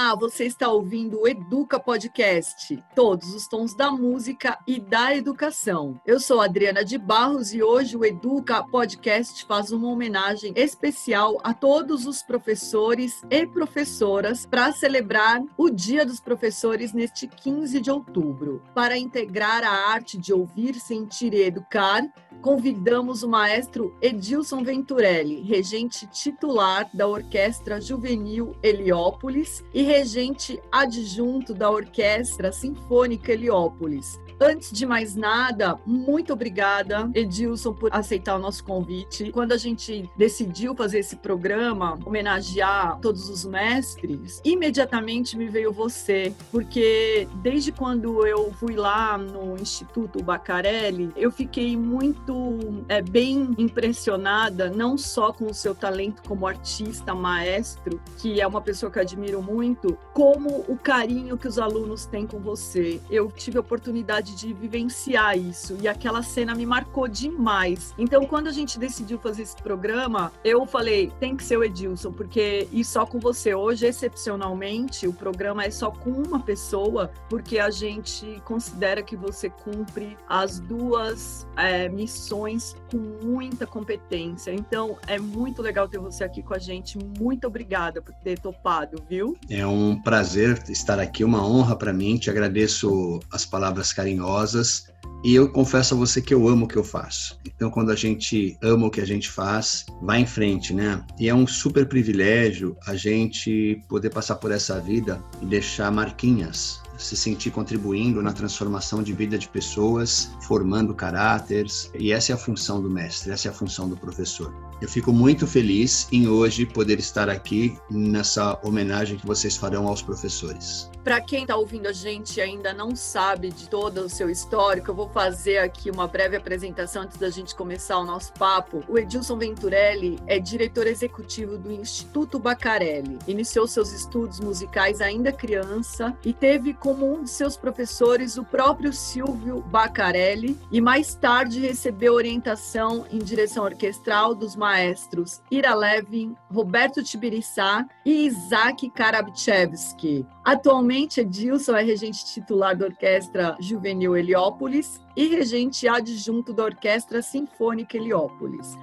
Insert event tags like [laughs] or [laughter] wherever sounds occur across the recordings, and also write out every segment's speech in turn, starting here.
Olá, você está ouvindo o Educa Podcast, todos os tons da música e da educação. Eu sou Adriana de Barros e hoje o Educa Podcast faz uma homenagem especial a todos os professores e professoras para celebrar o Dia dos Professores neste 15 de outubro. Para integrar a arte de ouvir, sentir e educar, convidamos o maestro Edilson Venturelli, regente titular da Orquestra Juvenil Heliópolis e regente adjunto da Orquestra Sinfônica Heliópolis. Antes de mais nada, muito obrigada, Edilson, por aceitar o nosso convite. Quando a gente decidiu fazer esse programa, homenagear todos os mestres, imediatamente me veio você, porque desde quando eu fui lá no Instituto Bacarelli, eu fiquei muito é, bem impressionada, não só com o seu talento como artista, maestro, que é uma pessoa que admiro muito, como o carinho que os alunos têm com você. Eu tive a oportunidade de vivenciar isso e aquela cena me marcou demais. Então, quando a gente decidiu fazer esse programa, eu falei, tem que ser o Edilson, porque e só com você hoje, excepcionalmente, o programa é só com uma pessoa, porque a gente considera que você cumpre as duas é, missões com muita competência. Então, é muito legal ter você aqui com a gente. Muito obrigada por ter topado, viu? É um prazer estar aqui, uma honra para mim. Te agradeço as palavras carinhosas carinhosas. E eu confesso a você que eu amo o que eu faço. Então, quando a gente ama o que a gente faz, vai em frente, né? E é um super privilégio a gente poder passar por essa vida e deixar marquinhas, se sentir contribuindo na transformação de vida de pessoas, formando caráteres. E essa é a função do mestre, essa é a função do professor. Eu fico muito feliz em hoje poder estar aqui nessa homenagem que vocês farão aos professores. Para quem está ouvindo a gente e ainda não sabe de todo o seu histórico, eu vou fazer aqui uma breve apresentação antes da gente começar o nosso papo. O Edilson Venturelli é diretor executivo do Instituto Bacarelli. Iniciou seus estudos musicais ainda criança e teve como um de seus professores o próprio Silvio Bacarelli e mais tarde recebeu orientação em direção orquestral dos maestros Ira Levin, Roberto Tibiriçá e Isaac Karabchevsky. Atualmente, Edilson é regente titular da Orquestra Juvenil Heliópolis e regente adjunto da Orquestra Sinfônica Heliópolis.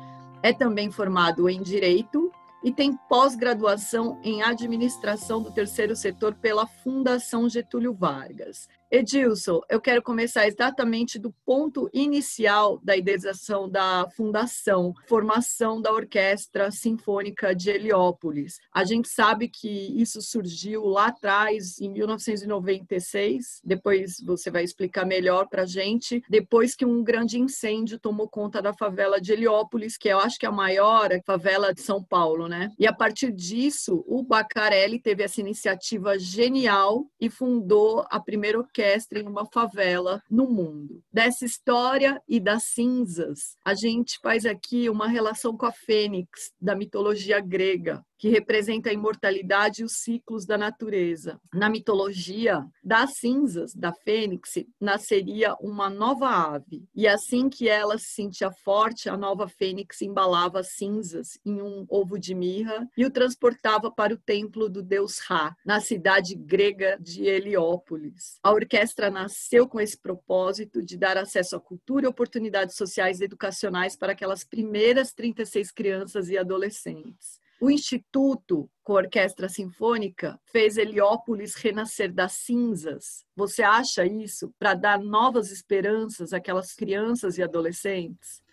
É também formado em Direito e tem pós-graduação em Administração do Terceiro Setor pela Fundação Getúlio Vargas. Edilson, eu quero começar exatamente do ponto inicial da idealização da fundação, formação da Orquestra Sinfônica de Heliópolis. A gente sabe que isso surgiu lá atrás, em 1996, depois você vai explicar melhor para a gente, depois que um grande incêndio tomou conta da favela de Heliópolis, que eu acho que é a maior favela de São Paulo, né? E a partir disso, o Bacarelli teve essa iniciativa genial e fundou a primeira orquestra em uma favela no mundo. Dessa história e das cinzas, a gente faz aqui uma relação com a fênix da mitologia grega, que representa a imortalidade e os ciclos da natureza. Na mitologia, das cinzas da fênix nasceria uma nova ave, e assim que ela se sentia forte, a nova fênix embalava as cinzas em um ovo de mirra e o transportava para o templo do deus Ra, na cidade grega de Heliópolis. A orquestra nasceu com esse propósito de dar acesso à cultura e oportunidades sociais e educacionais para aquelas primeiras 36 crianças e adolescentes. O Instituto, com a Orquestra Sinfônica, fez Heliópolis renascer das cinzas. Você acha isso para dar novas esperanças àquelas crianças e adolescentes?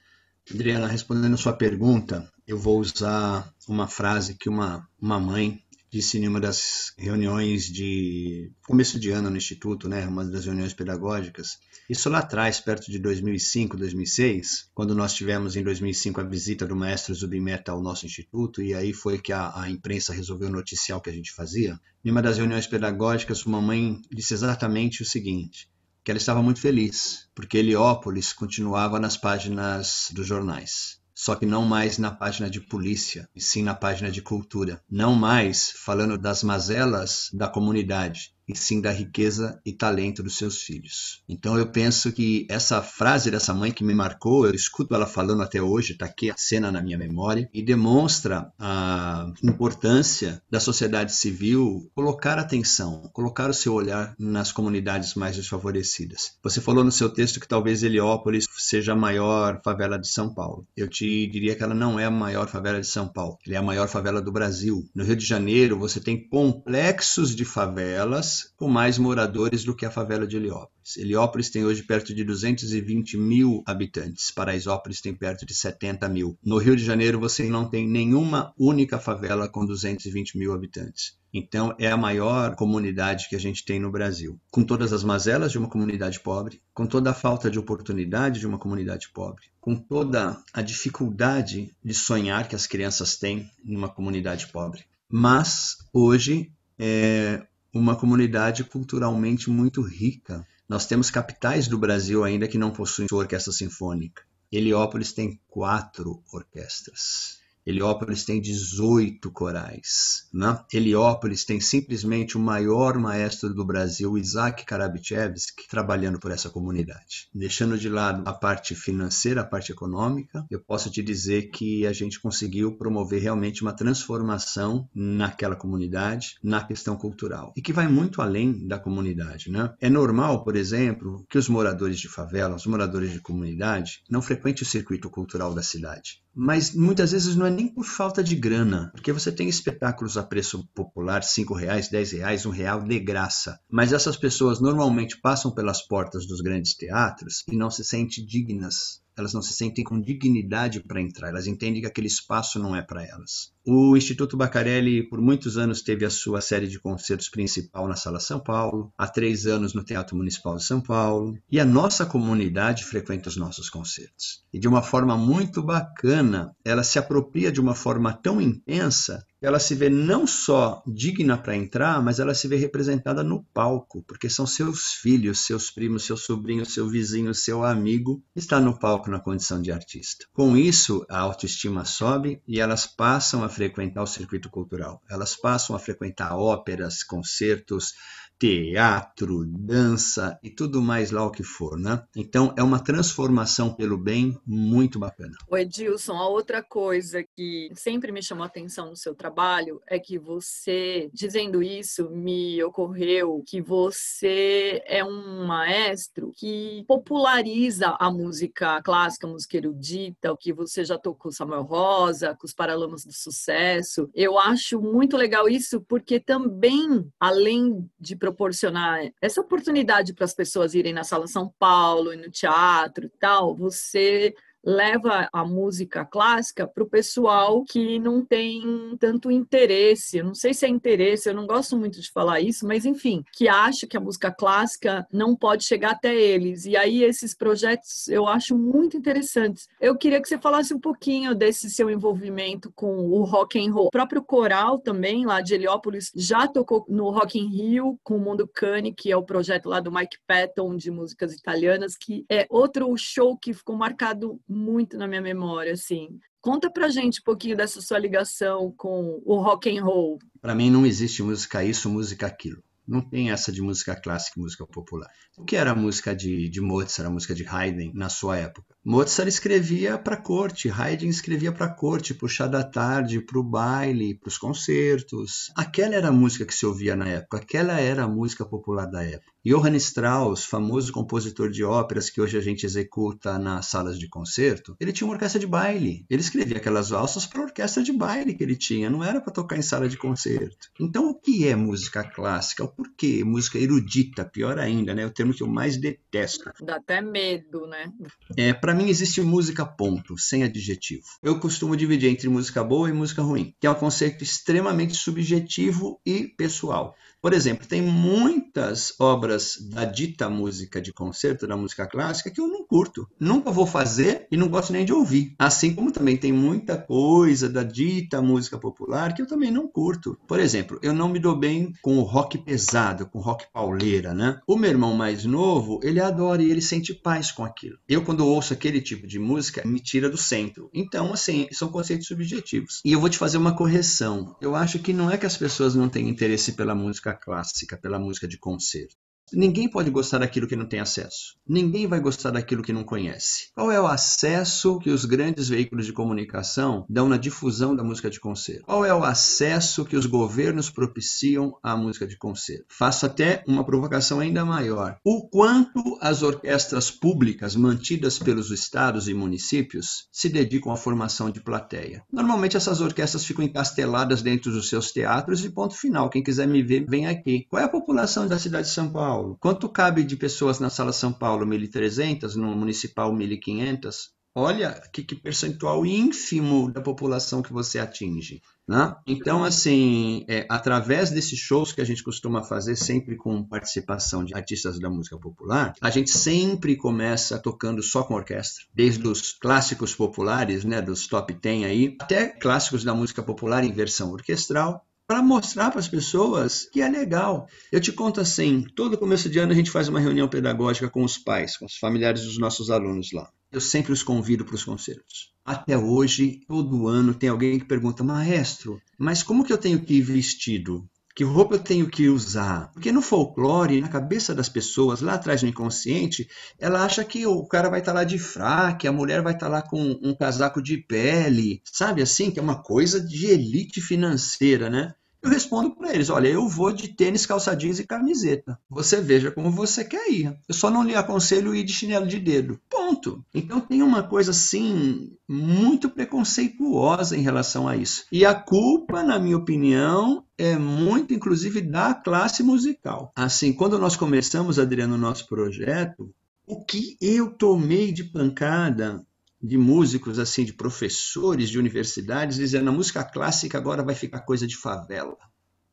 Adriana, respondendo a sua pergunta, eu vou usar uma frase que uma, uma mãe disse em uma das reuniões de começo de ano no Instituto, né, uma das reuniões pedagógicas. Isso lá atrás, perto de 2005, 2006, quando nós tivemos em 2005 a visita do maestro Zubimeta ao nosso Instituto, e aí foi que a, a imprensa resolveu noticiar o que a gente fazia. Em uma das reuniões pedagógicas, uma mãe disse exatamente o seguinte, que ela estava muito feliz, porque Heliópolis continuava nas páginas dos jornais. Só que não mais na página de polícia, e sim na página de cultura. Não mais falando das mazelas da comunidade, e sim da riqueza e talento dos seus filhos. Então eu penso que essa frase dessa mãe que me marcou, eu escuto ela falando até hoje, está aqui a cena na minha memória, e demonstra a importância da sociedade civil colocar atenção, colocar o seu olhar nas comunidades mais desfavorecidas. Você falou no seu texto que talvez Heliópolis seja a maior favela de São Paulo. Eu te diria que ela não é a maior favela de São Paulo, ela é a maior favela do Brasil. No Rio de Janeiro, você tem complexos de favelas com mais moradores do que a favela de Heliópolis. Heliópolis tem hoje perto de 220 mil habitantes, Paraisópolis tem perto de 70 mil. No Rio de Janeiro você não tem nenhuma única favela com 220 mil habitantes. Então, é a maior comunidade que a gente tem no Brasil. Com todas as mazelas de uma comunidade pobre, com toda a falta de oportunidade de uma comunidade pobre, com toda a dificuldade de sonhar que as crianças têm numa comunidade pobre. Mas, hoje, é, uma comunidade culturalmente muito rica. Nós temos capitais do Brasil ainda que não possuem orquestra sinfônica. Heliópolis tem quatro orquestras. Heliópolis tem 18 corais. Né? Heliópolis tem simplesmente o maior maestro do Brasil, Isaac Karabichevski, trabalhando por essa comunidade. Deixando de lado a parte financeira, a parte econômica, eu posso te dizer que a gente conseguiu promover realmente uma transformação naquela comunidade, na questão cultural, e que vai muito além da comunidade. Né? É normal, por exemplo, que os moradores de favela, os moradores de comunidade, não frequentem o circuito cultural da cidade mas muitas vezes não é nem por falta de grana, porque você tem espetáculos a preço popular, cinco reais, dez reais, um real de graça. Mas essas pessoas normalmente passam pelas portas dos grandes teatros e não se sentem dignas elas não se sentem com dignidade para entrar, elas entendem que aquele espaço não é para elas. O Instituto Bacarelli, por muitos anos, teve a sua série de concertos principal na Sala São Paulo, há três anos no Teatro Municipal de São Paulo, e a nossa comunidade frequenta os nossos concertos. E de uma forma muito bacana, ela se apropria de uma forma tão intensa ela se vê não só digna para entrar, mas ela se vê representada no palco, porque são seus filhos, seus primos, seu sobrinho, seu vizinho, seu amigo, está no palco na condição de artista. Com isso, a autoestima sobe e elas passam a frequentar o circuito cultural. Elas passam a frequentar óperas, concertos, teatro, dança e tudo mais lá o que for, né? Então é uma transformação pelo bem muito bacana. O Edilson, a outra coisa que sempre me chamou a atenção no seu trabalho é que você, dizendo isso, me ocorreu que você é um maestro que populariza a música clássica, a música erudita, o que você já tocou Samuel Rosa, com os Paralamas do Sucesso. Eu acho muito legal isso porque também, além de proporcionar essa oportunidade para as pessoas irem na Sala São Paulo e no teatro e tal, você leva a música clássica para o pessoal que não tem tanto interesse. Eu não sei se é interesse, eu não gosto muito de falar isso, mas enfim, que acha que a música clássica não pode chegar até eles. E aí esses projetos eu acho muito interessantes. Eu queria que você falasse um pouquinho desse seu envolvimento com o rock and roll. O próprio coral também lá de Heliópolis já tocou no Rock in Rio com o Mundo Cane, que é o projeto lá do Mike Patton de músicas italianas, que é outro show que ficou marcado muito na minha memória, assim. Conta pra gente um pouquinho dessa sua ligação com o rock and roll. Para mim não existe música isso, música aquilo. Não tem essa de música clássica e música popular. O que era a música de, de Mozart, a música de Haydn na sua época? Mozart escrevia para a corte, Haydn escrevia para a corte, para o chá da tarde, para o baile, para os concertos. Aquela era a música que se ouvia na época, aquela era a música popular da época. Johann Strauss, famoso compositor de óperas que hoje a gente executa nas salas de concerto, ele tinha uma orquestra de baile. Ele escrevia aquelas valsas para a orquestra de baile que ele tinha, não era para tocar em sala de concerto. Então, o que é música clássica? O porquê? Música erudita, pior ainda, né? O termo que eu mais detesto. Dá até medo, né? É, para mim existe música ponto, sem adjetivo. Eu costumo dividir entre música boa e música ruim, que é um conceito extremamente subjetivo e pessoal. Por exemplo, tem muitas obras da dita música de concerto, da música clássica, que eu não curto. Nunca vou fazer e não gosto nem de ouvir. Assim como também tem muita coisa da dita música popular que eu também não curto. Por exemplo, eu não me dou bem com o rock pesado, com o rock pauleira, né? O meu irmão mais novo, ele adora e ele sente paz com aquilo. Eu, quando ouço aquele tipo de música me tira do centro. Então, assim, são conceitos subjetivos. E eu vou te fazer uma correção. Eu acho que não é que as pessoas não têm interesse pela música clássica, pela música de concerto. Ninguém pode gostar daquilo que não tem acesso. Ninguém vai gostar daquilo que não conhece. Qual é o acesso que os grandes veículos de comunicação dão na difusão da música de concerto? Qual é o acesso que os governos propiciam à música de concerto? Faço até uma provocação ainda maior. O quanto as orquestras públicas mantidas pelos estados e municípios se dedicam à formação de plateia? Normalmente essas orquestras ficam encasteladas dentro dos seus teatros e ponto final. Quem quiser me ver, vem aqui. Qual é a população da cidade de São Paulo? Paulo. Quanto cabe de pessoas na Sala São Paulo? 1.300, no Municipal 1.500? Olha que, que, percentual ínfimo da população que você atinge. Né? Então, assim, é, através desses shows que a gente costuma fazer, sempre com participação de artistas da música popular, a gente sempre começa tocando só com orquestra, desde os clássicos populares, né, dos top 10 aí, até clássicos da música popular em versão orquestral, para mostrar para as pessoas que é legal. Eu te conto assim, todo começo de ano a gente faz uma reunião pedagógica com os pais, com os familiares dos nossos alunos lá. Eu sempre os convido para os concertos. Até hoje, todo ano tem alguém que pergunta, maestro, mas como que eu tenho que ir vestido? Que roupa eu tenho que usar? Porque no folclore, na cabeça das pessoas, lá atrás no inconsciente, ela acha que o cara vai estar tá lá de fraque, a mulher vai estar tá lá com um casaco de pele, sabe assim? Que é uma coisa de elite financeira, né? Eu respondo para eles: olha, eu vou de tênis, calça jeans e camiseta. Você veja como você quer ir. Eu só não lhe aconselho ir de chinelo de dedo. Ponto. Então tem uma coisa assim muito preconceituosa em relação a isso. E a culpa, na minha opinião, é muito, inclusive, da classe musical. Assim, quando nós começamos, Adriano, o nosso projeto, o que eu tomei de pancada de músicos, assim, de professores de universidades, dizendo a música clássica agora vai ficar coisa de favela.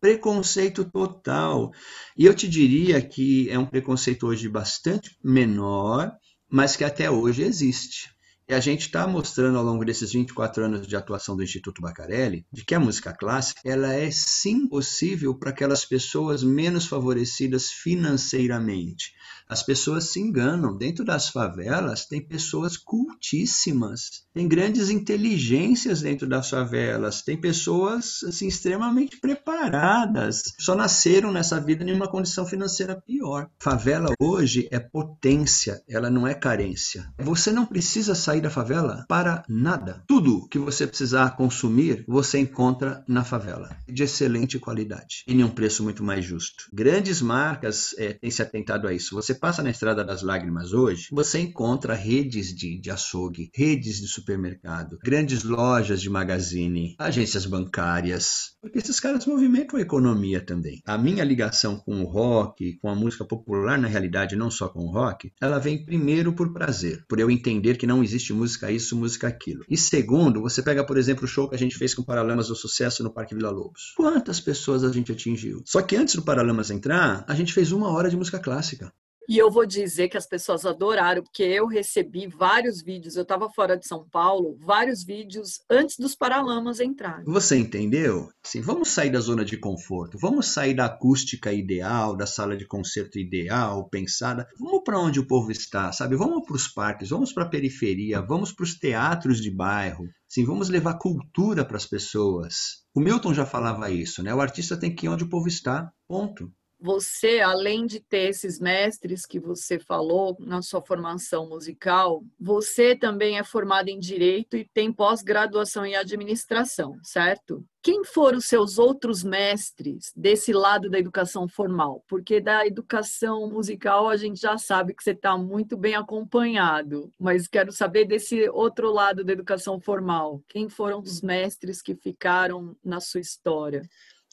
Preconceito total. E eu te diria que é um preconceito hoje bastante menor, mas que até hoje existe. E a gente está mostrando ao longo desses 24 anos de atuação do Instituto Bacarelli de que a música clássica ela é sim possível para aquelas pessoas menos favorecidas financeiramente. As pessoas se enganam. Dentro das favelas tem pessoas cultíssimas, tem grandes inteligências dentro das favelas, tem pessoas assim extremamente preparadas. Só nasceram nessa vida em uma condição financeira pior. Favela hoje é potência, ela não é carência. Você não precisa sair da favela para nada. Tudo que você precisar consumir, você encontra na favela, de excelente qualidade e em um preço muito mais justo. Grandes marcas é, têm se atentado a isso. Você passa na Estrada das Lágrimas hoje, você encontra redes de, de açougue, redes de supermercado, grandes lojas de magazine, agências bancárias, porque esses caras movimentam a economia também. A minha ligação com o rock, com a música popular, na realidade, não só com o rock, ela vem primeiro por prazer, por eu entender que não existe música isso, música aquilo. E segundo, você pega, por exemplo, o show que a gente fez com Paralamas do Sucesso no Parque Vila Lobos. Quantas pessoas a gente atingiu? Só que antes do Paralamas entrar, a gente fez uma hora de música clássica. E eu vou dizer que as pessoas adoraram, porque eu recebi vários vídeos, eu estava fora de São Paulo, vários vídeos antes dos Paralamas entrarem. Você entendeu? Sim, vamos sair da zona de conforto, vamos sair da acústica ideal, da sala de concerto ideal, pensada. Vamos para onde o povo está, sabe? Vamos para os parques, vamos para a periferia, vamos para os teatros de bairro. Sim, vamos levar cultura para as pessoas. O Milton já falava isso, né? O artista tem que ir onde o povo está. Ponto você, além de ter esses mestres que você falou na sua formação musical, você também é formado em direito e tem pós-graduação em administração, certo? Quem foram os seus outros mestres desse lado da educação formal? Porque da educação musical a gente já sabe que você está muito bem acompanhado, mas quero saber desse outro lado da educação formal. Quem foram os mestres que ficaram na sua história?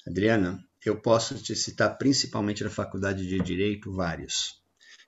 Adriana, eu posso te citar principalmente na faculdade de Direito vários.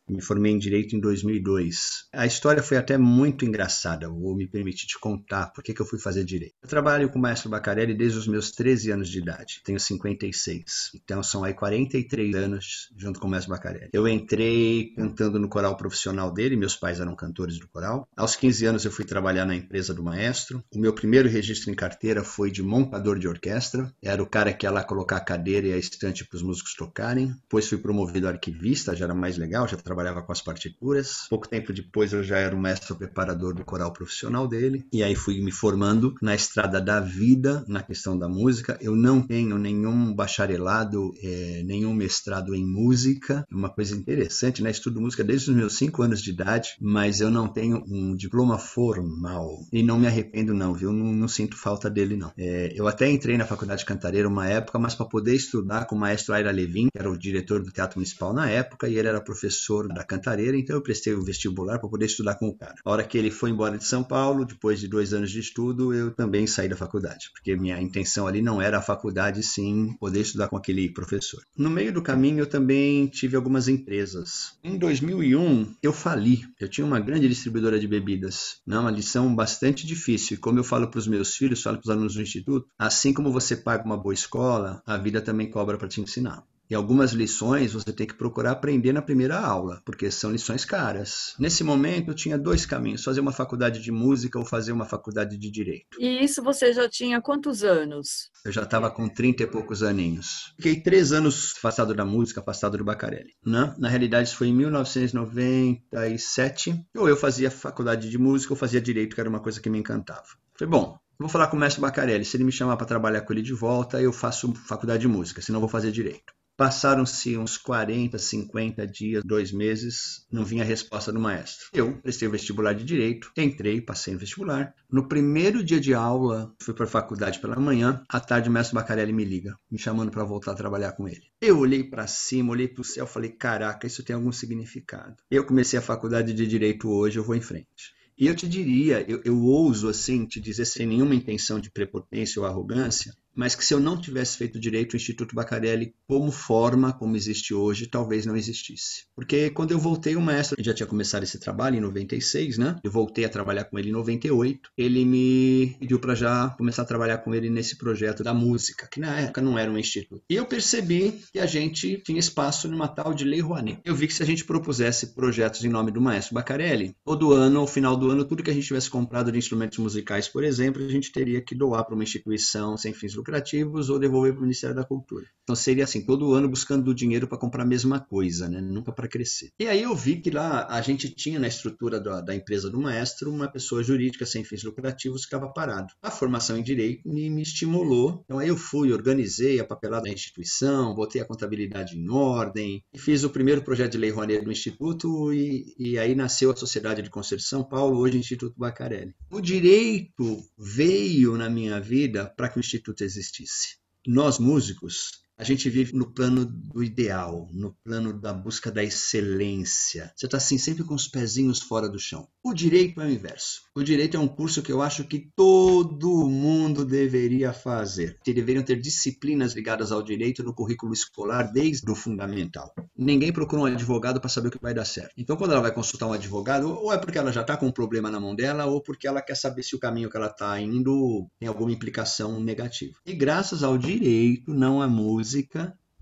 Me formei em Direito em 2002. A história foi até muito engraçada, vou me permitir te contar por que, eu fui fazer Direito. Eu trabalho com o Maestro Bacarelli desde os meus 13 anos de idade, tenho 56. Então são aí 43 anos junto com o Maestro Bacarelli. Eu entrei cantando no coral profissional dele, meus pais eram cantores do coral. Aos 15 anos eu fui trabalhar na empresa do Maestro. O meu primeiro registro em carteira foi de montador de orquestra. Era o cara que ia lá colocar a cadeira e a estante para os músicos tocarem. Depois fui promovido a arquivista, já era mais legal, já trabalhava trabalhava com as partituras. Pouco tempo depois eu já era o mestre preparador do coral profissional dele. E aí fui me formando na estrada da vida, na questão da música. Eu não tenho nenhum bacharelado, é, nenhum mestrado em música. É uma coisa interessante, né? Estudo música desde os meus cinco anos de idade, mas eu não tenho um diploma formal. E não me arrependo, não, viu? Não, não sinto falta dele, não. É, eu até entrei na faculdade de cantareira uma época, mas para poder estudar com o maestro Aira Levin, que era o diretor do Teatro Municipal na época, e ele era professor da cantareira, então eu prestei o vestibular para poder estudar com o cara. A hora que ele foi embora de São Paulo, depois de dois anos de estudo, eu também saí da faculdade, porque minha intenção ali não era a faculdade, sim poder estudar com aquele professor. No meio do caminho, eu também tive algumas empresas. Em 2001, eu fali. Eu tinha uma grande distribuidora de bebidas. Não, uma lição bastante difícil. E como eu falo para os meus filhos, falo para os alunos do instituto, assim como você paga uma boa escola, a vida também cobra para te ensinar. E algumas lições você tem que procurar aprender na primeira aula, porque são lições caras. Nesse momento eu tinha dois caminhos: fazer uma faculdade de música ou fazer uma faculdade de direito. E isso você já tinha quantos anos? Eu já estava com 30 e poucos aninhos. Fiquei três anos afastado da música, afastado do Bacarelli. Né? Na realidade, isso foi em 1997. Ou eu fazia faculdade de música ou fazia direito, que era uma coisa que me encantava. Falei, bom, vou falar com o mestre Bacarelli. Se ele me chamar para trabalhar com ele de volta, eu faço faculdade de música, senão vou fazer direito. Passaram-se uns 40, 50 dias, dois meses, não vinha a resposta do maestro. Eu prestei o vestibular de Direito, entrei, passei no vestibular. No primeiro dia de aula, fui para a faculdade pela manhã, à tarde o mestre Bacarelli me liga, me chamando para voltar a trabalhar com ele. Eu olhei para cima, olhei para o céu, falei, caraca, isso tem algum significado. Eu comecei a faculdade de Direito hoje, eu vou em frente. E eu te diria, eu, eu ouso assim te dizer sem nenhuma intenção de prepotência ou arrogância, mas que se eu não tivesse feito direito, o Instituto Bacarelli, como forma, como existe hoje, talvez não existisse. Porque quando eu voltei, o maestro já tinha começado esse trabalho em 96, né? Eu voltei a trabalhar com ele em 98. Ele me pediu para já começar a trabalhar com ele nesse projeto da música, que na época não era um instituto. E eu percebi que a gente tinha espaço numa tal de Lei Rouanet. Eu vi que se a gente propusesse projetos em nome do maestro Bacarelli, todo ano, ao final do ano, tudo que a gente tivesse comprado de instrumentos musicais, por exemplo, a gente teria que doar para uma instituição sem fins lucrativos lucrativos ou devolver para o Ministério da Cultura. Então seria assim, todo ano buscando dinheiro para comprar a mesma coisa, né? nunca para crescer. E aí eu vi que lá a gente tinha na estrutura da, da empresa do maestro uma pessoa jurídica sem fins lucrativos que ficava parado. A formação em direito me, me estimulou. Então aí eu fui, organizei a papelada da instituição, botei a contabilidade em ordem fiz o primeiro projeto de lei Rouanet do Instituto e, e aí nasceu a Sociedade de Conselho de São Paulo, hoje Instituto Bacarelli. O direito veio na minha vida para que o Instituto existisse. Nós, músicos, a gente vive no plano do ideal, no plano da busca da excelência. Você está assim, sempre com os pezinhos fora do chão. O direito é o inverso. O direito é um curso que eu acho que todo mundo deveria fazer. Que deveriam ter disciplinas ligadas ao direito no currículo escolar desde o fundamental. Ninguém procura um advogado para saber o que vai dar certo. Então, quando ela vai consultar um advogado, ou é porque ela já está com um problema na mão dela, ou porque ela quer saber se o caminho que ela está indo tem alguma implicação negativa. E graças ao direito, não à música,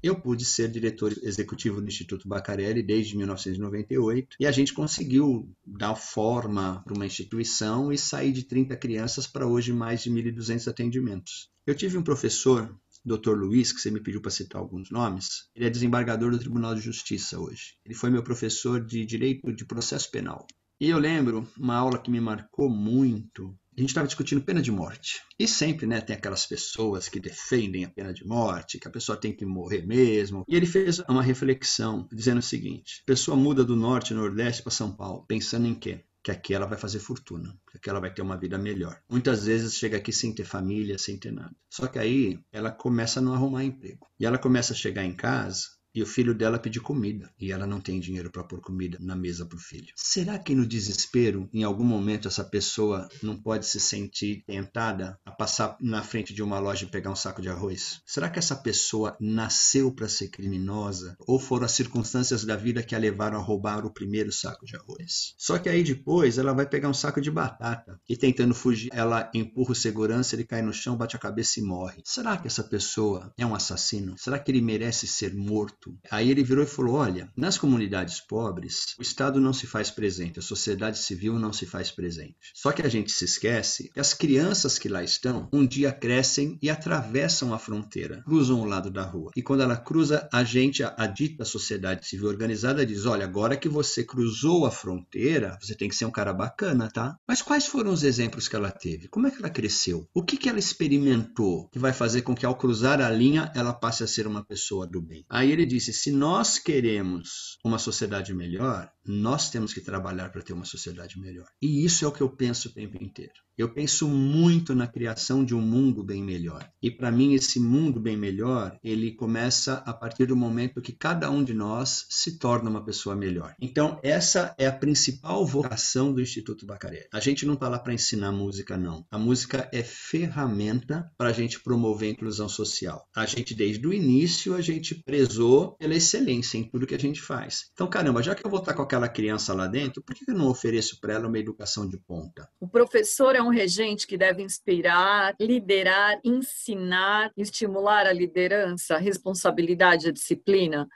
eu pude ser diretor executivo do Instituto Bacarelli desde 1998 e a gente conseguiu dar forma para uma instituição e sair de 30 crianças para hoje mais de 1.200 atendimentos. Eu tive um professor, Dr. Luiz, que você me pediu para citar alguns nomes, ele é desembargador do Tribunal de Justiça hoje. Ele foi meu professor de Direito de Processo Penal. E eu lembro uma aula que me marcou muito, a gente estava discutindo pena de morte. E sempre, né, tem aquelas pessoas que defendem a pena de morte, que a pessoa tem que morrer mesmo. E ele fez uma reflexão dizendo o seguinte: pessoa muda do norte nordeste para São Paulo, pensando em quê? Que aqui ela vai fazer fortuna, que aqui ela vai ter uma vida melhor. Muitas vezes chega aqui sem ter família, sem ter nada. Só que aí ela começa a não arrumar emprego. E ela começa a chegar em casa e o filho dela pedir comida e ela não tem dinheiro para pôr comida na mesa para o filho. Será que no desespero, em algum momento, essa pessoa não pode se sentir tentada a passar na frente de uma loja e pegar um saco de arroz? Será que essa pessoa nasceu para ser criminosa ou foram as circunstâncias da vida que a levaram a roubar o primeiro saco de arroz? Só que aí depois ela vai pegar um saco de batata e tentando fugir, ela empurra o segurança, ele cai no chão, bate a cabeça e morre. Será que essa pessoa é um assassino? Será que ele merece ser morto? Aí ele virou e falou: Olha, nas comunidades pobres, o Estado não se faz presente, a sociedade civil não se faz presente. Só que a gente se esquece que as crianças que lá estão, um dia crescem e atravessam a fronteira, cruzam o lado da rua. E quando ela cruza, a gente, a, a dita sociedade civil organizada, diz: Olha, agora que você cruzou a fronteira, você tem que ser um cara bacana, tá? Mas quais foram os exemplos que ela teve? Como é que ela cresceu? O que, que ela experimentou que vai fazer com que ao cruzar a linha ela passe a ser uma pessoa do bem? Aí ele disse: se nós queremos uma sociedade melhor, nós temos que trabalhar para ter uma sociedade melhor. E isso é o que eu penso o tempo inteiro. Eu penso muito na criação de um mundo bem melhor. E para mim esse mundo bem melhor, ele começa a partir do momento que cada um de nós se torna uma pessoa melhor. Então essa é a principal vocação do Instituto Bacaré. A gente não está lá para ensinar música não. A música é ferramenta para a gente promover a inclusão social. A gente desde o início a gente prezou pela excelência em tudo que a gente faz. Então caramba, já que eu vou estar com aquela criança lá dentro, por que eu não ofereço para ela uma educação de ponta? O professor é um regente que deve inspirar, liderar, ensinar, estimular a liderança, a responsabilidade, a disciplina.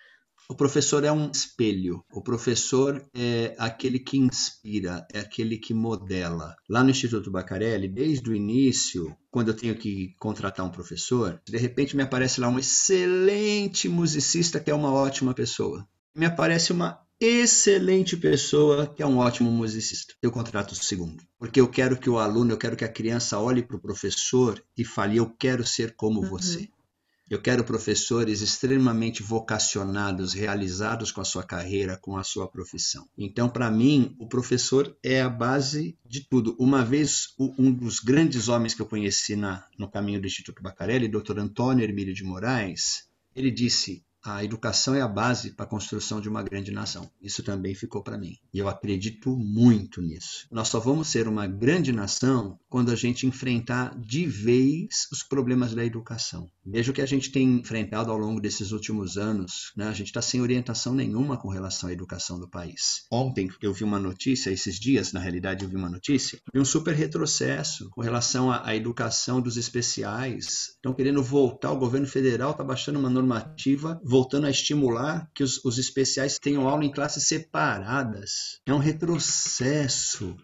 O professor é um espelho. O professor é aquele que inspira, é aquele que modela. Lá no Instituto Bacarelli, desde o início, quando eu tenho que contratar um professor, de repente me aparece lá um excelente musicista que é uma ótima pessoa. Me aparece uma excelente pessoa que é um ótimo musicista. Eu contrato o segundo. Porque eu quero que o aluno, eu quero que a criança olhe para o professor e fale: Eu quero ser como uhum. você. Eu quero professores extremamente vocacionados, realizados com a sua carreira, com a sua profissão. Então, para mim, o professor é a base de tudo. Uma vez, um dos grandes homens que eu conheci na, no caminho do Instituto Bacarelli, Dr. Antônio Hermílio de Moraes, ele disse: a educação é a base para a construção de uma grande nação. Isso também ficou para mim. E eu acredito muito nisso. Nós só vamos ser uma grande nação quando a gente enfrentar de vez os problemas da educação. Veja o que a gente tem enfrentado ao longo desses últimos anos. Né? A gente está sem orientação nenhuma com relação à educação do país. Ontem eu vi uma notícia, esses dias, na realidade, eu vi uma notícia, de um super retrocesso com relação à, à educação dos especiais. Estão querendo voltar, o governo federal está baixando uma normativa voltando a estimular que os, os especiais tenham aula em classes separadas. É um retrocesso.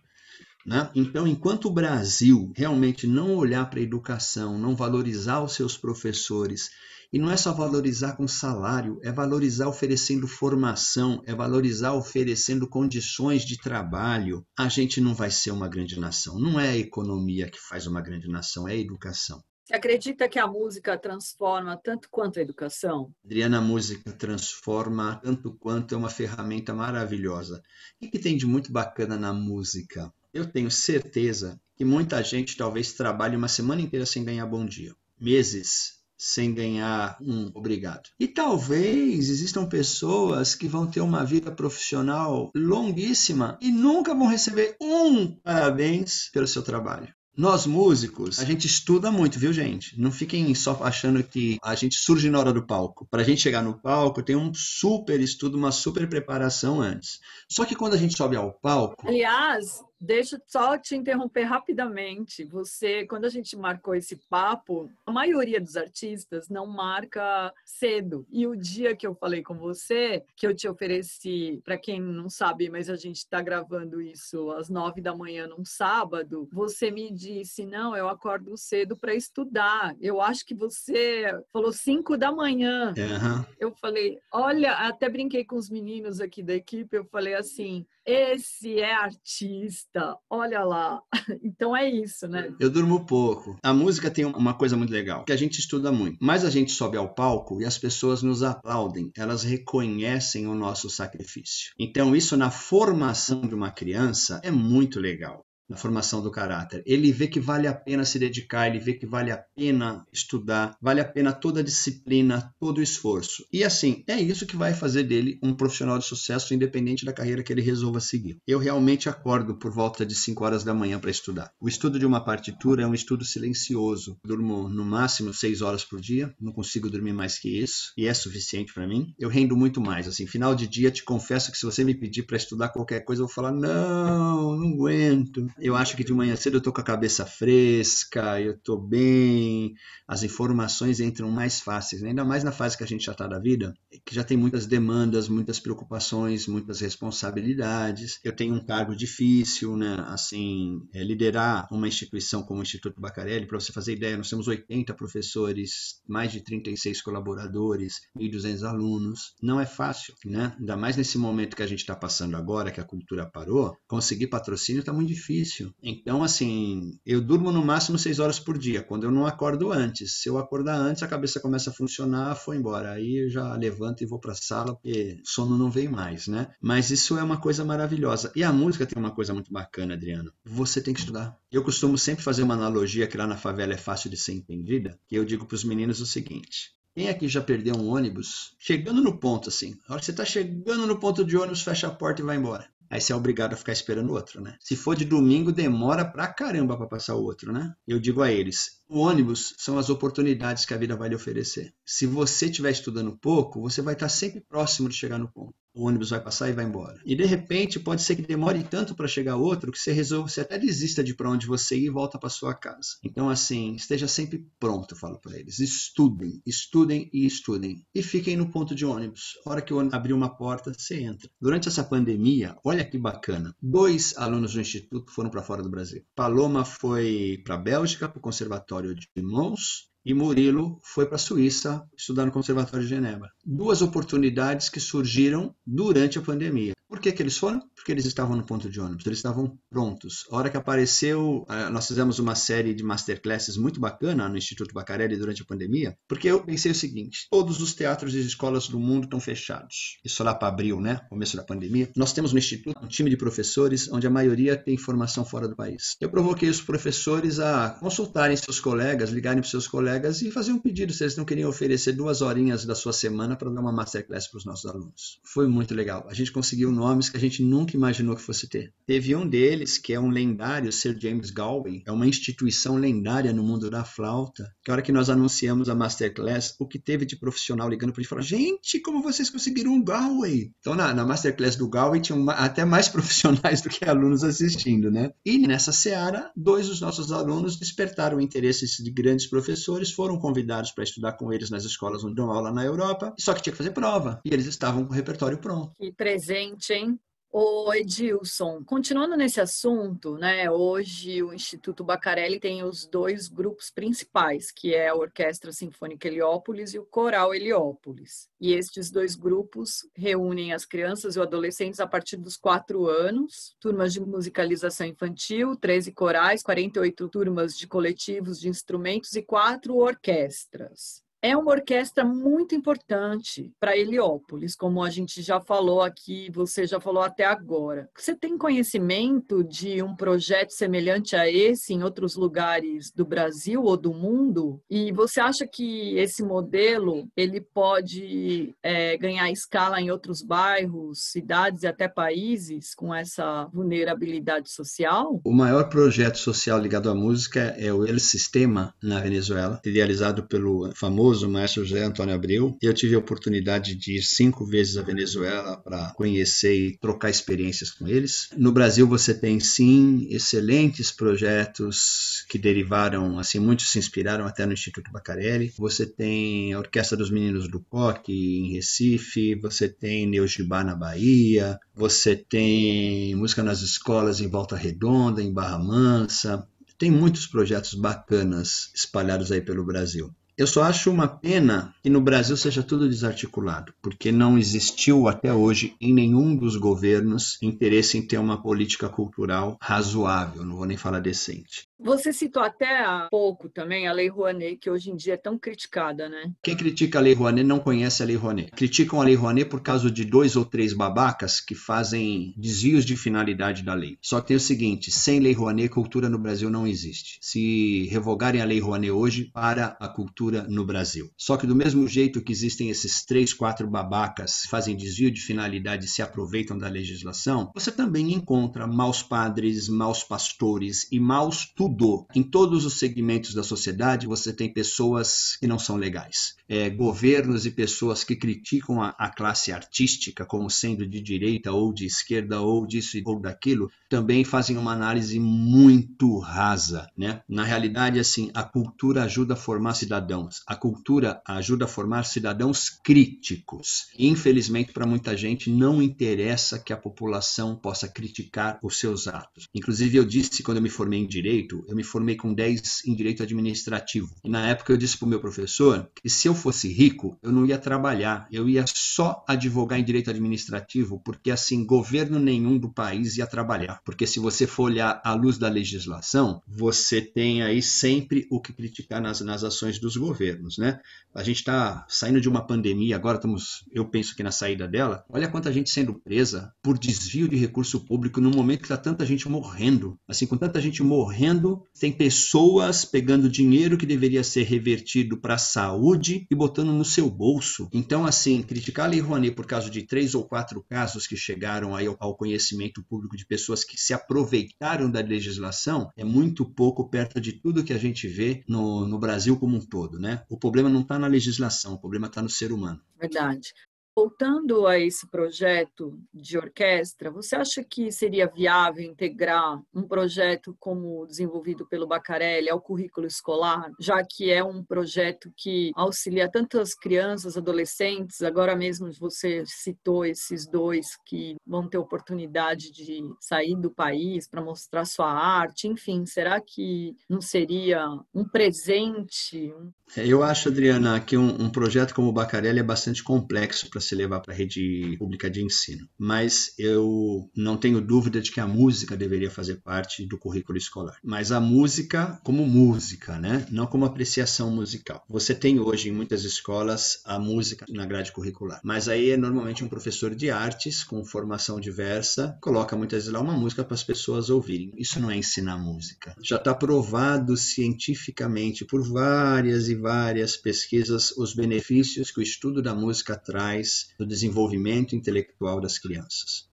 Né? Então, enquanto o Brasil realmente não olhar para a educação, não valorizar os seus professores, e não é só valorizar com salário, é valorizar oferecendo formação, é valorizar oferecendo condições de trabalho, a gente não vai ser uma grande nação. Não é a economia que faz uma grande nação, é a educação. Você acredita que a música transforma tanto quanto a educação? Adriana, a música transforma tanto quanto é uma ferramenta maravilhosa. O que tem de muito bacana na música? Eu tenho certeza que muita gente talvez trabalhe uma semana inteira sem ganhar bom dia, meses sem ganhar um obrigado. E talvez existam pessoas que vão ter uma vida profissional longuíssima e nunca vão receber um parabéns pelo seu trabalho. Nós músicos, a gente estuda muito, viu, gente? Não fiquem só achando que a gente surge na hora do palco. Para a gente chegar no palco, tem um super estudo, uma super preparação antes. Só que quando a gente sobe ao palco. Aliás, Deixa eu só te interromper rapidamente. Você, quando a gente marcou esse papo, a maioria dos artistas não marca cedo. E o dia que eu falei com você, que eu te ofereci, para quem não sabe, mas a gente está gravando isso às nove da manhã num sábado, você me disse: não, eu acordo cedo para estudar. Eu acho que você falou cinco da manhã. Uhum. Eu falei: olha, até brinquei com os meninos aqui da equipe. Eu falei assim: esse é artista, olha lá. [laughs] Então é isso, né? Eu durmo pouco. A música tem uma coisa muito legal, que a gente estuda muito. Mas a gente sobe ao palco e as pessoas nos aplaudem, elas reconhecem o nosso sacrifício. Então isso na formação de uma criança é muito legal na formação do caráter. Ele vê que vale a pena se dedicar, ele vê que vale a pena estudar, vale a pena toda a disciplina, todo o esforço. E assim, é isso que vai fazer dele um profissional de sucesso, independente da carreira que ele resolva seguir. Eu realmente acordo por volta de 5 horas da manhã para estudar. O estudo de uma partitura é um estudo silencioso. Durmo no máximo 6 horas por dia, não consigo dormir mais que isso, e é suficiente para mim. Eu rendo muito mais. Assim, final de dia, te confesso que se você me pedir para estudar qualquer coisa, eu vou falar: não, não aguento Eu acho que de manhã cedo eu tô com a cabeça fresca, eu tô bem, as informações entram mais fáceis, né? ainda mais na fase que a gente já está da vida, que já tem muitas demandas, muitas preocupações, muitas responsabilidades. Eu tenho um cargo difícil, né? Assim, é, liderar uma instituição como o Instituto Bacarelli, para você fazer ideia, nós temos 80 professores, mais de 36 colaboradores, 1.200 alunos. Não é fácil, né? Ainda mais nesse momento que a gente está passando agora, que a cultura parou, conseguir patrocínio está muito difícil. Então, assim, eu durmo no máximo seis horas por dia, quando eu não acordo antes. Se eu acordar antes, a cabeça começa a funcionar, foi embora. Aí eu já levanto e vou para a sala, porque sono não vem mais, né? Mas isso é uma coisa maravilhosa. E a música tem uma coisa muito bacana, Adriano. Você tem que estudar. Eu costumo sempre fazer uma analogia que lá na favela é fácil de ser entendida, que eu digo para os meninos o seguinte: quem aqui já perdeu um ônibus? Chegando no ponto, assim. A hora que você está chegando no ponto de ônibus, fecha a porta e vai embora. Aí você é obrigado a ficar esperando o outro, né? Se for de domingo, demora pra caramba para passar o outro, né? Eu digo a eles: o ônibus são as oportunidades que a vida vai lhe oferecer. Se você estiver estudando pouco, você vai estar sempre próximo de chegar no ponto o ônibus vai passar e vai embora. E de repente pode ser que demore tanto para chegar outro que você resolva, você até desista de para onde você ir e volta para sua casa. Então assim, esteja sempre pronto, eu falo para eles. Estudem, estudem e estudem e fiquem no ponto de ônibus. A hora que o ônibus abrir uma porta, você entra. Durante essa pandemia, olha que bacana. Dois alunos do instituto foram para fora do Brasil. Paloma foi para a Bélgica, para o Conservatório de Mons, e Murilo foi para a Suíça estudar no Conservatório de Genebra. Duas oportunidades que surgiram durante a pandemia. Por que, que eles foram? Porque eles estavam no ponto de ônibus, eles estavam prontos. A hora que apareceu, eh, nós fizemos uma série de masterclasses muito bacana no Instituto Bacarelli durante a pandemia, porque eu pensei o seguinte: todos os teatros e escolas do mundo estão fechados. Isso lá para abril, né? Começo da pandemia. Nós temos no Instituto um time de professores onde a maioria tem formação fora do país. Eu provoquei os professores a consultarem seus colegas, ligarem para seus colegas e fazer um pedido se eles não queriam oferecer duas horinhas da sua semana para dar uma masterclass para os nossos alunos. Foi muito legal. A gente conseguiu nomes que a gente nunca imaginou que fosse ter. Teve um deles, que é um lendário, Sir James Galway, é uma instituição lendária no mundo da flauta, que a hora que nós anunciamos a Masterclass, o que teve de profissional ligando para gente falar, gente, como vocês conseguiram um Galway? Então, na, na Masterclass do Galway, tinham até mais [laughs] profissionais do que alunos assistindo, né? E nessa seara, dois dos nossos alunos despertaram o interesse de grandes professores, foram convidados para estudar com eles nas escolas onde dão aula na Europa, só que tinha que fazer prova. E eles estavam com o repertório pronto. Que presente hein? O Edilson, continuando nesse assunto, né? Hoje o Instituto Bacarelli tem os dois grupos principais, que é a Orquestra Sinfônica Heliópolis e o Coral Heliópolis. E estes dois grupos reúnem as crianças e adolescentes a partir dos quatro anos, turmas de musicalização infantil, 13 corais, 48 turmas de coletivos de instrumentos e quatro orquestras é uma orquestra muito importante para Heliópolis, como a gente já falou aqui, você já falou até agora. Você tem conhecimento de um projeto semelhante a esse em outros lugares do Brasil ou do mundo? E você acha que esse modelo ele pode é, ganhar escala em outros bairros, cidades e até países com essa vulnerabilidade social? O maior projeto social ligado à música é o El Sistema na Venezuela, idealizado pelo famoso famoso maestro José Antônio Abreu. Eu tive a oportunidade de ir cinco vezes à Venezuela para conhecer e trocar experiências com eles. No Brasil você tem sim excelentes projetos que derivaram, assim, muitos se inspiraram até no Instituto Bacarelli. Você tem a Orquestra dos Meninos do Coque em Recife, você tem Neugibá na Bahia, você tem música nas escolas em Volta Redonda, em Barra Mansa. Tem muitos projetos bacanas espalhados aí pelo Brasil. Eu só acho uma pena que no Brasil seja tudo desarticulado, porque não existiu até hoje em nenhum dos governos interesse em ter uma política cultural razoável, não vou nem falar decente. Você citou até há pouco também a Lei Rouanet, que hoje em dia é tão criticada, né? Quem critica a Lei Rouanet não conhece a Lei Rouanet. Criticam a Lei Rouanet por causa de dois ou três babacas que fazem desvios de finalidade da lei. Só que tem o seguinte, sem Lei Rouanet, cultura no Brasil não existe. Se revogarem a Lei Rouanet hoje, para a cultura no Brasil. Só que do mesmo jeito que existem esses três, quatro babacas que fazem desvio de finalidade e se aproveitam da legislação, você também encontra maus padres, maus pastores e maus tudo. Em todos os segmentos da sociedade, você tem pessoas que não são legais. É, governos e pessoas que criticam a, a, classe artística como sendo de direita ou de esquerda ou disso ou daquilo, também fazem uma análise muito rasa. Né? Na realidade, assim, a cultura ajuda a formar cidadãos. A cultura ajuda a formar cidadãos críticos. Infelizmente, para muita gente, não interessa que a população possa criticar os seus atos. Inclusive, eu disse quando eu me formei em direito, eu me formei com 10 em direito administrativo. E na época eu disse para o meu professor que se eu fosse rico, eu não ia trabalhar, eu ia só advogar em direito administrativo, porque assim, governo nenhum do país ia trabalhar. Porque se você for olhar à luz da legislação, você tem aí sempre o que criticar nas, nas ações dos governos, né? A gente está saindo de uma pandemia, agora estamos, eu penso que na saída dela. Olha quanta gente sendo presa por desvio de recurso público no momento que está tanta gente morrendo. Assim, com tanta gente morrendo, tem pessoas pegando dinheiro que deveria ser revertido para a saúde e botando no seu bolso. Então, assim, criticar a Lei Rouanet por causa de três ou quatro casos que chegaram aí ao conhecimento público de pessoas que se aproveitaram da legislação é muito pouco perto de tudo que a gente vê no, no Brasil como um todo, né? O problema não está na legislação, o problema está no ser humano. Verdade. Voltando a esse projeto de orquestra, você acha que seria viável integrar um projeto como desenvolvido pelo Bacarelli ao currículo escolar, já que é um projeto que auxilia tantas crianças, adolescentes? Agora mesmo você citou esses dois que vão ter oportunidade de sair do país para mostrar sua arte, enfim, será que não seria um presente? Eu acho, Adriana, que um, um projeto como o Bacarelli é bastante complexo para se levar para a rede pública de ensino. Mas eu não tenho dúvida de que a música deveria fazer parte do currículo escolar. Mas a música como música, né? Não como apreciação musical. Você tem hoje em muitas escolas a música na grade curricular. Mas aí é normalmente um professor de artes com formação diversa, coloca muitas vezes lá uma música para as pessoas ouvirem. Isso não é ensinar música. Já está provado cientificamente por várias e várias pesquisas os benefícios que o estudo da música traz do desenvolvimento intelectual das crianças.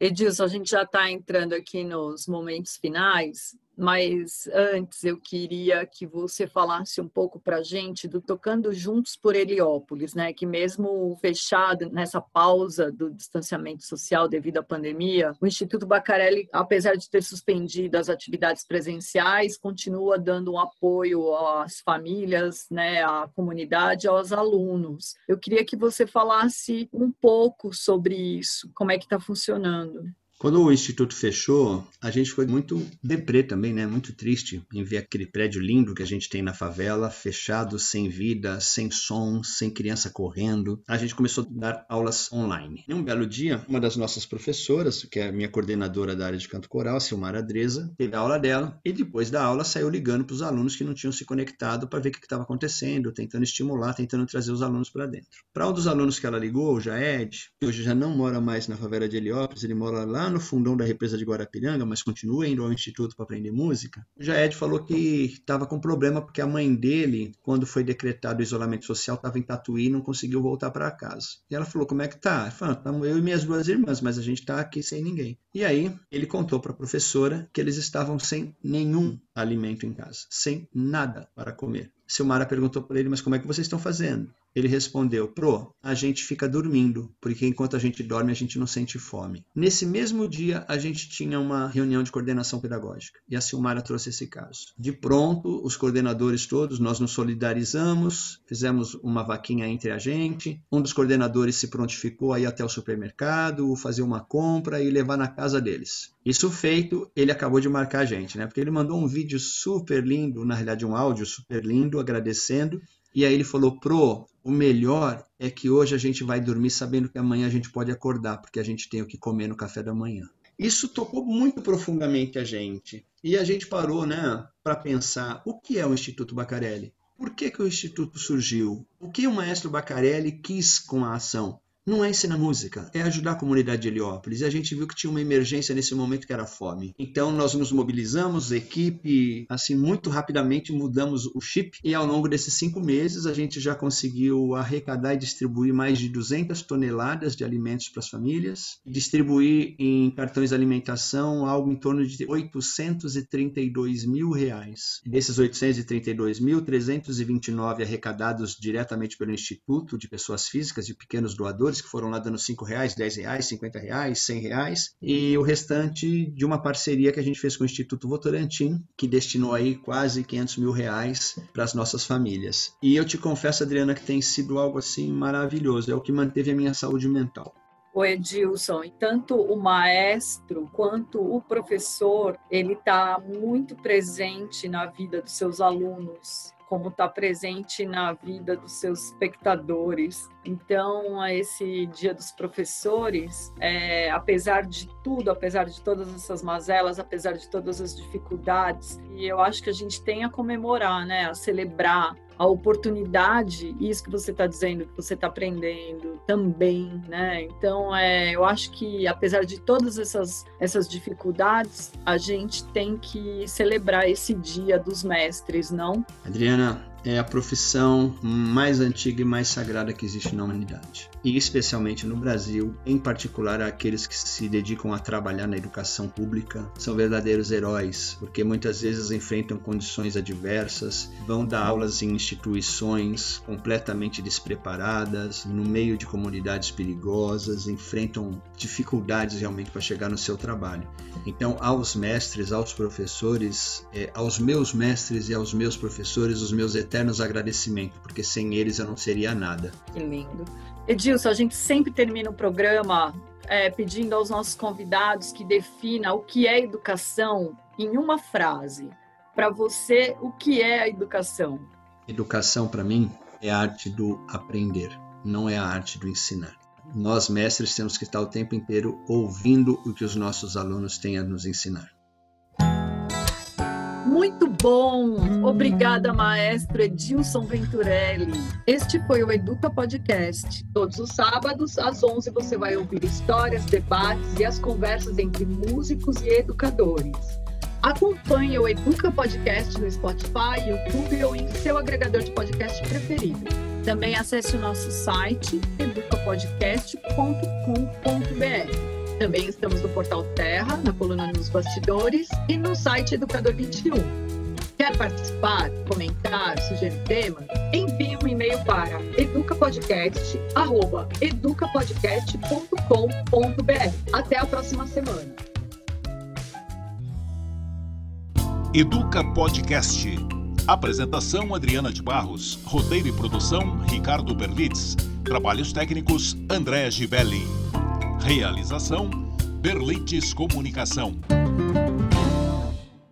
Edilson, a gente já está entrando aqui nos momentos finais mas antes eu queria que você falasse um pouco para a gente do Tocando Juntos por Heliópolis, né? Que mesmo fechado nessa pausa do distanciamento social devido à pandemia, o Instituto Bacarelli, apesar de ter suspendido as atividades presenciais, continua dando um apoio às famílias, né? À comunidade, aos alunos. Eu queria que você falasse um pouco sobre isso, como é que está funcionando. Quando o instituto fechou, a gente foi muito deprê também, né? Muito triste em ver aquele prédio lindo que a gente tem na favela, fechado, sem vida, sem som, sem criança correndo. A gente começou a dar aulas online. E um belo dia, uma das nossas professoras, que é minha coordenadora da área de canto coral, a Silmar Adresa, teve a aula dela e depois da aula saiu ligando para os alunos que não tinham se conectado para ver o que estava acontecendo, tentando estimular, tentando trazer os alunos para dentro. Para um dos alunos que ela ligou, o Jaed, que hoje já não mora mais na favela de Heliópolis, ele mora lá no fundão da represa de Guarapiranga, mas continua indo ao instituto para aprender música, o Jaed falou que estava com problema porque a mãe dele, quando foi decretado o isolamento social, estava em Tatuí e não conseguiu voltar para casa. E ela falou: Como é que tá? Falou: Estamos eu e minhas duas irmãs, mas a gente está aqui sem ninguém. E aí ele contou para a professora que eles estavam sem nenhum alimento em casa, sem nada para comer. Silmara perguntou para ele: Mas como é que vocês estão fazendo? Ele respondeu: Pro, a gente fica dormindo, porque enquanto a gente dorme a gente não sente fome. Nesse mesmo dia a gente tinha uma reunião de coordenação pedagógica e a Silmara trouxe esse caso. De pronto, os coordenadores todos, nós nos solidarizamos, fizemos uma vaquinha entre a gente. Um dos coordenadores se prontificou a ir até o supermercado, fazer uma compra e levar na casa deles. Isso feito, ele acabou de marcar a gente, né? Porque ele mandou um vídeo super lindo, na realidade um áudio super lindo, agradecendo e aí ele falou: Pro, o melhor é que hoje a gente vai dormir sabendo que amanhã a gente pode acordar, porque a gente tem o que comer no café da manhã. Isso tocou muito profundamente a gente. E a gente parou né, para pensar: o que é o Instituto Bacarelli? Por que, que o Instituto surgiu? O que o maestro Bacarelli quis com a ação? Não é ensinar música, é ajudar a comunidade de Heliópolis. E a gente viu que tinha uma emergência nesse momento que era fome. Então nós nos mobilizamos, equipe, assim, muito rapidamente mudamos o chip e ao longo desses cinco meses a gente já conseguiu arrecadar e distribuir mais de 200 toneladas de alimentos para as famílias, distribuir em cartões de alimentação algo em torno de 832 mil reais. Desses 832 mil, 329 arrecadados diretamente pelo Instituto de Pessoas Físicas e Pequenos Doadores que foram lá dando 5 reais, 10 reais, 50 reais, 100 reais, e o restante de uma parceria que a gente fez com o Instituto Votorantim, que destinou aí quase 500 mil reais para as nossas famílias. E eu te confesso, Adriana, que tem sido algo assim maravilhoso, é o que manteve a minha saúde mental. O Edilson, tanto o maestro quanto o professor, ele está muito presente na vida dos seus alunos como está presente na vida dos seus espectadores. Então, esse Dia dos Professores, é, apesar de tudo, apesar de todas essas mazelas, apesar de todas as dificuldades, e eu acho que a gente tem a comemorar, né, a celebrar a oportunidade, isso que você está dizendo, que você está aprendendo também, né? Então, é, eu acho que apesar de todas essas, essas dificuldades, a gente tem que celebrar esse dia dos mestres, não? Adriana, é a profissão mais antiga e mais sagrada que existe na humanidade. E especialmente no Brasil, em particular aqueles que se dedicam a trabalhar na educação pública, são verdadeiros heróis, porque muitas vezes enfrentam condições adversas, vão dar aulas em instituições completamente despreparadas, no meio de comunidades perigosas, enfrentam dificuldades realmente para chegar no seu trabalho. Então, aos mestres, aos professores, é, aos meus mestres e aos meus professores, os meus eternos agradecimentos, porque sem eles eu não seria nada. Que lindo. Edilson, a gente sempre termina o programa é, pedindo aos nossos convidados que defina o que é educação em uma frase. Para você, o que é a educação? Educação, para mim, é a arte do aprender, não é a arte do ensinar. Nós, mestres, temos que estar o tempo inteiro ouvindo o que os nossos alunos têm a nos ensinar. Muito bom! Obrigada, maestro Edilson Venturelli. Este foi o Educa Podcast. Todos os sábados, às 11, você vai ouvir histórias, debates e as conversas entre músicos e educadores. Acompanhe o Educa Podcast no Spotify, YouTube ou em seu agregador de podcast preferido. Também acesse o nosso site educapodcast.com.br. Também estamos no Portal Terra, na coluna Nos Bastidores e no site Educador 21. Quer participar, comentar, sugerir temas? Envie um e-mail para educapodcast.educapodcast.com.br. Até a próxima semana. Educa Podcast. Apresentação Adriana de Barros. Roteiro e produção Ricardo Berlitz. Trabalhos técnicos André Gibelli. Realização Berlites Comunicação.